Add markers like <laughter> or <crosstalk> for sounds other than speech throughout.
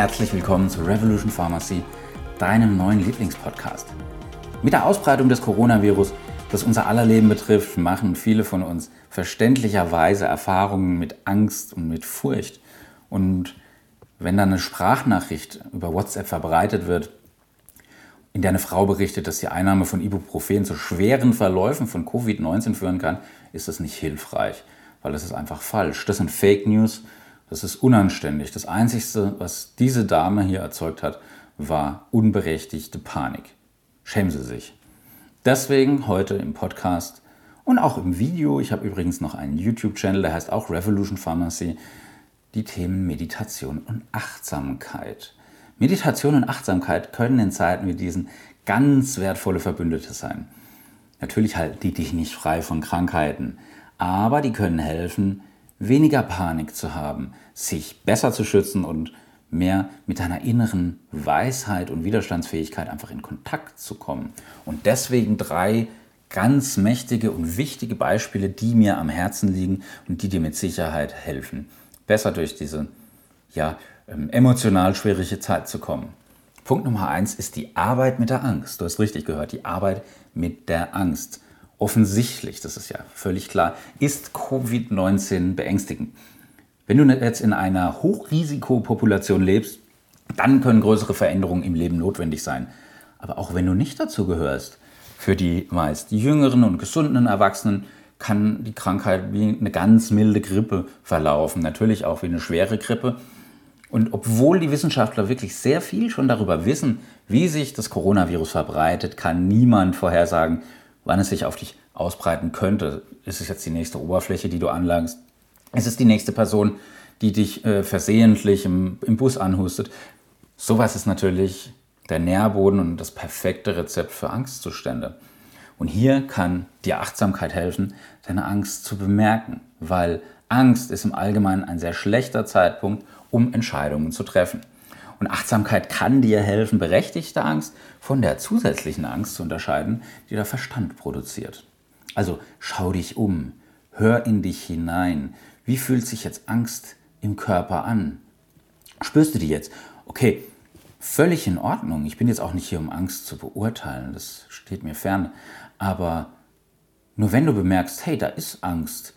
herzlich willkommen zu Revolution Pharmacy, deinem neuen Lieblingspodcast. Mit der Ausbreitung des Coronavirus, das unser aller Leben betrifft, machen viele von uns verständlicherweise Erfahrungen mit Angst und mit Furcht. Und wenn dann eine Sprachnachricht über WhatsApp verbreitet wird, in der eine Frau berichtet, dass die Einnahme von Ibuprofen zu schweren Verläufen von Covid-19 führen kann, ist das nicht hilfreich, weil das ist einfach falsch. Das sind Fake News, das ist unanständig. Das Einzige, was diese Dame hier erzeugt hat, war unberechtigte Panik. Schämen Sie sich. Deswegen heute im Podcast und auch im Video, ich habe übrigens noch einen YouTube-Channel, der heißt auch Revolution Pharmacy, die Themen Meditation und Achtsamkeit. Meditation und Achtsamkeit können in Zeiten wie diesen ganz wertvolle Verbündete sein. Natürlich halten die dich nicht frei von Krankheiten, aber die können helfen, weniger Panik zu haben, sich besser zu schützen und mehr mit deiner inneren Weisheit und Widerstandsfähigkeit einfach in Kontakt zu kommen. Und deswegen drei ganz mächtige und wichtige Beispiele, die mir am Herzen liegen und die dir mit Sicherheit helfen, besser durch diese ja, ähm, emotional schwierige Zeit zu kommen. Punkt Nummer eins ist die Arbeit mit der Angst. Du hast richtig gehört, die Arbeit mit der Angst. Offensichtlich, das ist ja völlig klar, ist Covid-19 beängstigend. Wenn du jetzt in einer Hochrisikopopulation lebst, dann können größere Veränderungen im Leben notwendig sein. Aber auch wenn du nicht dazu gehörst, für die meist jüngeren und gesunden Erwachsenen kann die Krankheit wie eine ganz milde Grippe verlaufen, natürlich auch wie eine schwere Grippe. Und obwohl die Wissenschaftler wirklich sehr viel schon darüber wissen, wie sich das Coronavirus verbreitet, kann niemand vorhersagen, wann es sich auf dich ausbreiten könnte. Ist es jetzt die nächste Oberfläche, die du anlangst? Es ist die nächste Person, die dich äh, versehentlich im, im Bus anhustet. Sowas ist natürlich der Nährboden und das perfekte Rezept für Angstzustände. Und hier kann dir Achtsamkeit helfen, deine Angst zu bemerken, weil Angst ist im Allgemeinen ein sehr schlechter Zeitpunkt, um Entscheidungen zu treffen. Und Achtsamkeit kann dir helfen, berechtigte Angst von der zusätzlichen Angst zu unterscheiden, die der Verstand produziert. Also schau dich um, hör in dich hinein, wie fühlt sich jetzt Angst im Körper an? Spürst du die jetzt? Okay, völlig in Ordnung. Ich bin jetzt auch nicht hier, um Angst zu beurteilen. Das steht mir fern. Aber nur wenn du bemerkst, hey, da ist Angst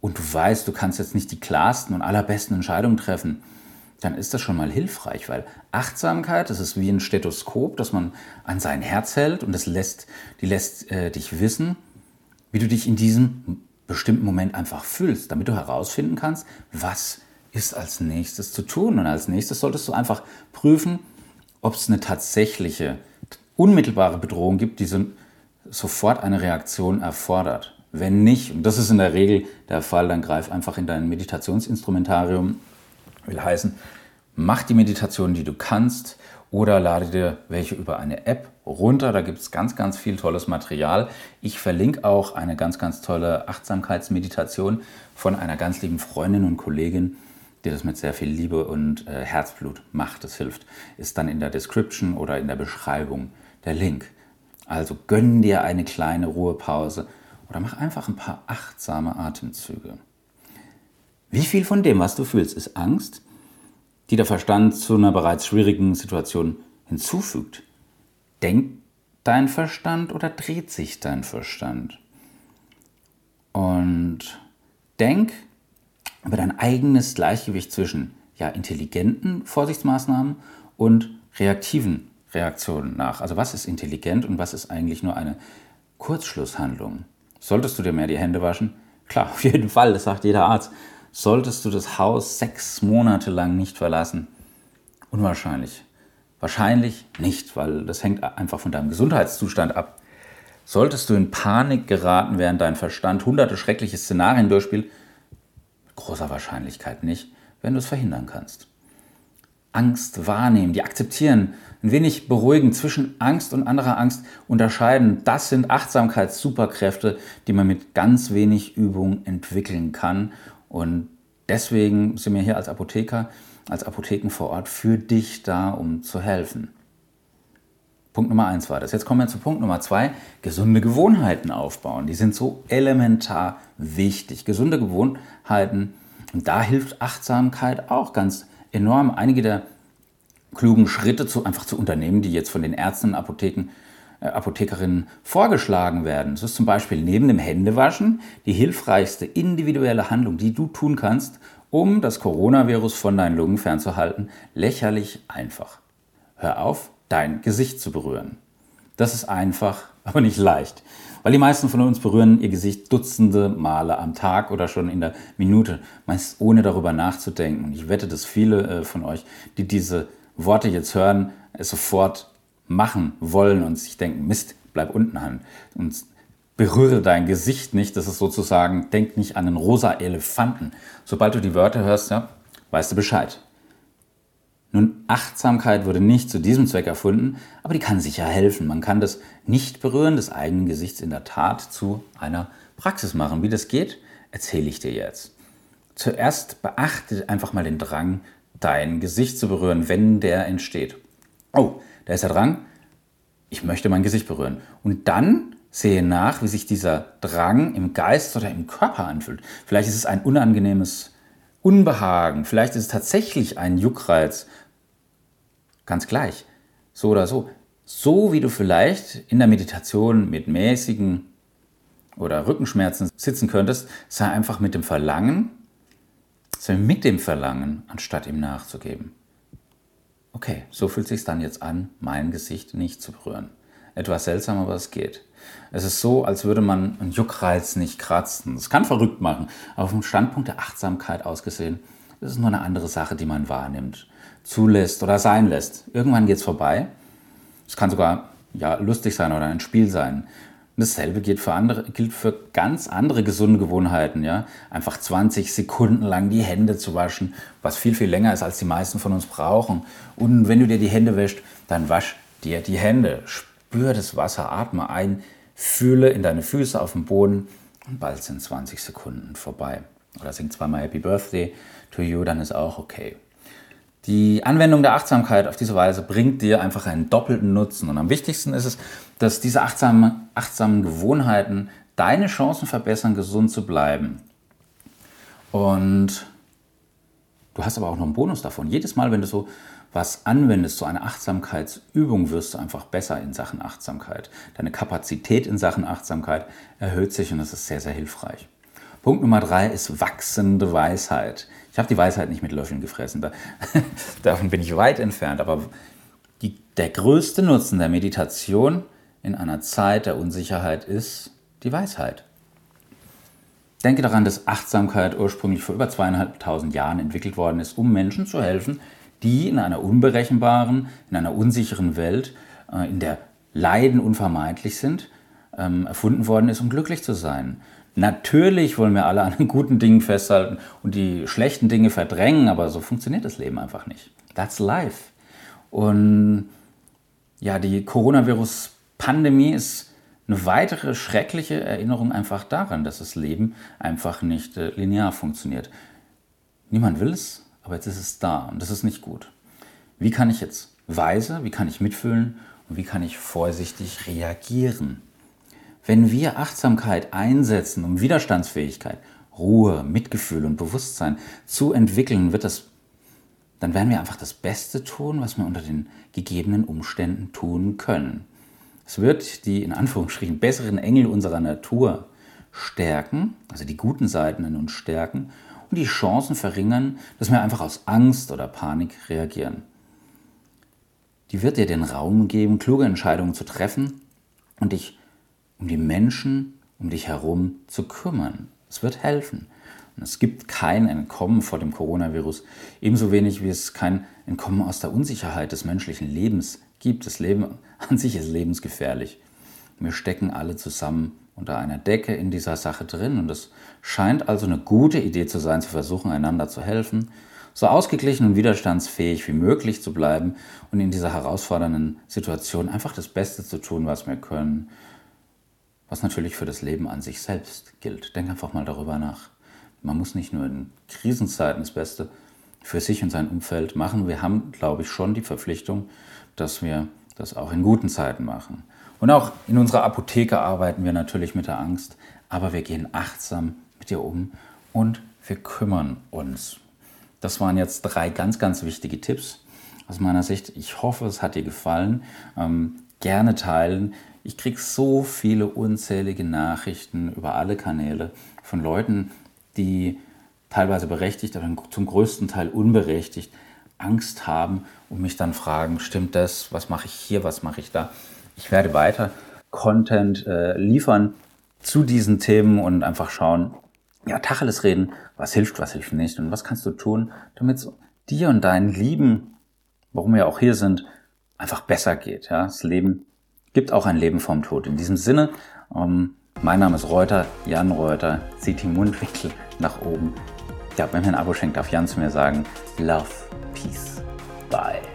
und du weißt, du kannst jetzt nicht die klarsten und allerbesten Entscheidungen treffen, dann ist das schon mal hilfreich, weil Achtsamkeit, das ist wie ein Stethoskop, das man an sein Herz hält und das lässt, die lässt äh, dich wissen, wie du dich in diesem bestimmten Moment einfach fühlst, damit du herausfinden kannst, was ist als nächstes zu tun. Und als nächstes solltest du einfach prüfen, ob es eine tatsächliche, unmittelbare Bedrohung gibt, die so, sofort eine Reaktion erfordert. Wenn nicht, und das ist in der Regel der Fall, dann greif einfach in dein Meditationsinstrumentarium. Will heißen, mach die Meditation, die du kannst, oder lade dir welche über eine App runter. Da gibt es ganz, ganz viel tolles Material. Ich verlinke auch eine ganz, ganz tolle Achtsamkeitsmeditation von einer ganz lieben Freundin und Kollegin, die das mit sehr viel Liebe und äh, Herzblut macht. Das hilft. Ist dann in der Description oder in der Beschreibung der Link. Also gönn dir eine kleine Ruhepause oder mach einfach ein paar achtsame Atemzüge. Wie viel von dem, was du fühlst, ist Angst? die der Verstand zu einer bereits schwierigen Situation hinzufügt. Denkt dein Verstand oder dreht sich dein Verstand? Und denk über dein eigenes Gleichgewicht zwischen ja, intelligenten Vorsichtsmaßnahmen und reaktiven Reaktionen nach. Also was ist intelligent und was ist eigentlich nur eine Kurzschlusshandlung? Solltest du dir mehr die Hände waschen? Klar, <laughs> auf jeden Fall, das sagt jeder Arzt solltest du das Haus sechs Monate lang nicht verlassen? Unwahrscheinlich. Wahrscheinlich nicht, weil das hängt einfach von deinem Gesundheitszustand ab. Solltest du in Panik geraten, während dein Verstand hunderte schreckliche Szenarien durchspielt? Mit großer Wahrscheinlichkeit nicht, wenn du es verhindern kannst. Angst wahrnehmen, die akzeptieren, ein wenig beruhigen, zwischen Angst und anderer Angst unterscheiden. Das sind Achtsamkeitssuperkräfte, die man mit ganz wenig Übung entwickeln kann und deswegen sind wir hier als Apotheker, als Apotheken vor Ort für dich da, um zu helfen. Punkt Nummer eins war das. Jetzt kommen wir zu Punkt Nummer zwei, gesunde Gewohnheiten aufbauen. Die sind so elementar wichtig. Gesunde Gewohnheiten, und da hilft Achtsamkeit auch ganz enorm. Einige der klugen Schritte zu, einfach zu unternehmen, die jetzt von den Ärzten und Apotheken, Apothekerinnen vorgeschlagen werden. Das ist zum Beispiel neben dem Händewaschen die hilfreichste individuelle Handlung, die du tun kannst, um das Coronavirus von deinen Lungen fernzuhalten, lächerlich einfach. Hör auf, dein Gesicht zu berühren. Das ist einfach, <laughs> aber nicht leicht. Weil die meisten von uns berühren ihr Gesicht dutzende Male am Tag oder schon in der Minute, meist ohne darüber nachzudenken. Und ich wette, dass viele äh, von euch, die diese Worte jetzt hören, es sofort machen wollen und sich denken, Mist, bleib unten an. Und berühre dein Gesicht nicht. Das ist sozusagen, denk nicht an einen rosa Elefanten. Sobald du die Wörter hörst, ja, weißt du Bescheid. Nun, Achtsamkeit wurde nicht zu diesem Zweck erfunden, aber die kann sicher helfen. Man kann das Nicht-Berühren des eigenen Gesichts in der Tat zu einer Praxis machen. Wie das geht, erzähle ich dir jetzt. Zuerst beachte einfach mal den Drang, dein Gesicht zu berühren, wenn der entsteht. Oh, da ist der Drang, ich möchte mein Gesicht berühren. Und dann sehe nach, wie sich dieser Drang im Geist oder im Körper anfühlt. Vielleicht ist es ein unangenehmes Unbehagen, vielleicht ist es tatsächlich ein Juckreiz. Ganz gleich, so oder so. So wie du vielleicht in der Meditation mit mäßigen oder Rückenschmerzen sitzen könntest, sei einfach mit dem Verlangen, sei mit dem Verlangen, anstatt ihm nachzugeben. Okay, so fühlt es sich dann jetzt an, mein Gesicht nicht zu berühren. Etwas seltsam, aber es geht. Es ist so, als würde man einen Juckreiz nicht kratzen. Das kann verrückt machen, aber vom Standpunkt der Achtsamkeit aus gesehen, ist es nur eine andere Sache, die man wahrnimmt, zulässt oder sein lässt. Irgendwann geht es vorbei. Es kann sogar ja, lustig sein oder ein Spiel sein. Dasselbe gilt für, andere, gilt für ganz andere gesunde Gewohnheiten. Ja? Einfach 20 Sekunden lang die Hände zu waschen, was viel, viel länger ist, als die meisten von uns brauchen. Und wenn du dir die Hände wäschst, dann wasch dir die Hände. Spür das Wasser, atme ein, fühle in deine Füße auf dem Boden und bald sind 20 Sekunden vorbei. Oder sing zweimal Happy Birthday to you, dann ist auch okay. Die Anwendung der Achtsamkeit auf diese Weise bringt dir einfach einen doppelten Nutzen. Und am wichtigsten ist es, dass diese achtsamen, achtsamen Gewohnheiten deine Chancen verbessern, gesund zu bleiben. Und du hast aber auch noch einen Bonus davon. Jedes Mal, wenn du so was anwendest, so eine Achtsamkeitsübung, wirst du einfach besser in Sachen Achtsamkeit. Deine Kapazität in Sachen Achtsamkeit erhöht sich und das ist sehr, sehr hilfreich. Punkt Nummer drei ist wachsende Weisheit. Ich habe die Weisheit nicht mit Löffeln gefressen, da, <laughs> davon bin ich weit entfernt, aber die, der größte Nutzen der Meditation in einer Zeit der Unsicherheit ist die Weisheit. Denke daran, dass Achtsamkeit ursprünglich vor über zweieinhalbtausend Jahren entwickelt worden ist, um Menschen zu helfen, die in einer unberechenbaren, in einer unsicheren Welt, äh, in der Leiden unvermeidlich sind, ähm, erfunden worden ist, um glücklich zu sein. Natürlich wollen wir alle an den guten Dingen festhalten und die schlechten Dinge verdrängen, aber so funktioniert das Leben einfach nicht. That's life. Und ja, die Coronavirus-Pandemie ist eine weitere schreckliche Erinnerung einfach daran, dass das Leben einfach nicht äh, linear funktioniert. Niemand will es, aber jetzt ist es da und das ist nicht gut. Wie kann ich jetzt weise, wie kann ich mitfühlen und wie kann ich vorsichtig reagieren? Wenn wir Achtsamkeit einsetzen, um Widerstandsfähigkeit, Ruhe, Mitgefühl und Bewusstsein zu entwickeln, wird das, dann werden wir einfach das Beste tun, was wir unter den gegebenen Umständen tun können. Es wird die in Anführungsstrichen besseren Engel unserer Natur stärken, also die guten Seiten in uns stärken und die Chancen verringern, dass wir einfach aus Angst oder Panik reagieren. Die wird dir den Raum geben, kluge Entscheidungen zu treffen und dich um die Menschen um dich herum zu kümmern. Es wird helfen. Und es gibt kein Entkommen vor dem Coronavirus, ebenso wenig wie es kein Entkommen aus der Unsicherheit des menschlichen Lebens gibt. Das Leben <laughs> an sich ist lebensgefährlich. Wir stecken alle zusammen unter einer Decke in dieser Sache drin. Und es scheint also eine gute Idee zu sein, zu versuchen, einander zu helfen, so ausgeglichen und widerstandsfähig wie möglich zu bleiben und in dieser herausfordernden Situation einfach das Beste zu tun, was wir können. Was natürlich für das Leben an sich selbst gilt. Denk einfach mal darüber nach. Man muss nicht nur in Krisenzeiten das Beste für sich und sein Umfeld machen. Wir haben, glaube ich, schon die Verpflichtung, dass wir das auch in guten Zeiten machen. Und auch in unserer Apotheke arbeiten wir natürlich mit der Angst, aber wir gehen achtsam mit ihr um und wir kümmern uns. Das waren jetzt drei ganz, ganz wichtige Tipps. aus meiner Sicht. Ich hoffe, es hat dir gefallen. Ähm, gerne teilen. Ich kriege so viele unzählige Nachrichten über alle Kanäle von Leuten, die teilweise berechtigt, aber zum größten Teil unberechtigt Angst haben und mich dann fragen, stimmt das, was mache ich hier, was mache ich da. Ich werde weiter Content äh, liefern zu diesen Themen und einfach schauen, ja, Tacheles reden, was hilft, was hilft nicht und was kannst du tun, damit es dir und deinen Lieben, warum wir auch hier sind, einfach besser geht. Ja, das Leben gibt auch ein Leben vorm Tod. In diesem Sinne, ähm, mein Name ist Reuter, Jan Reuter, zieht die Mundwinkel nach oben. Ja, wenn mir ein Abo schenkt, darf Jan zu mir sagen, Love, Peace, Bye.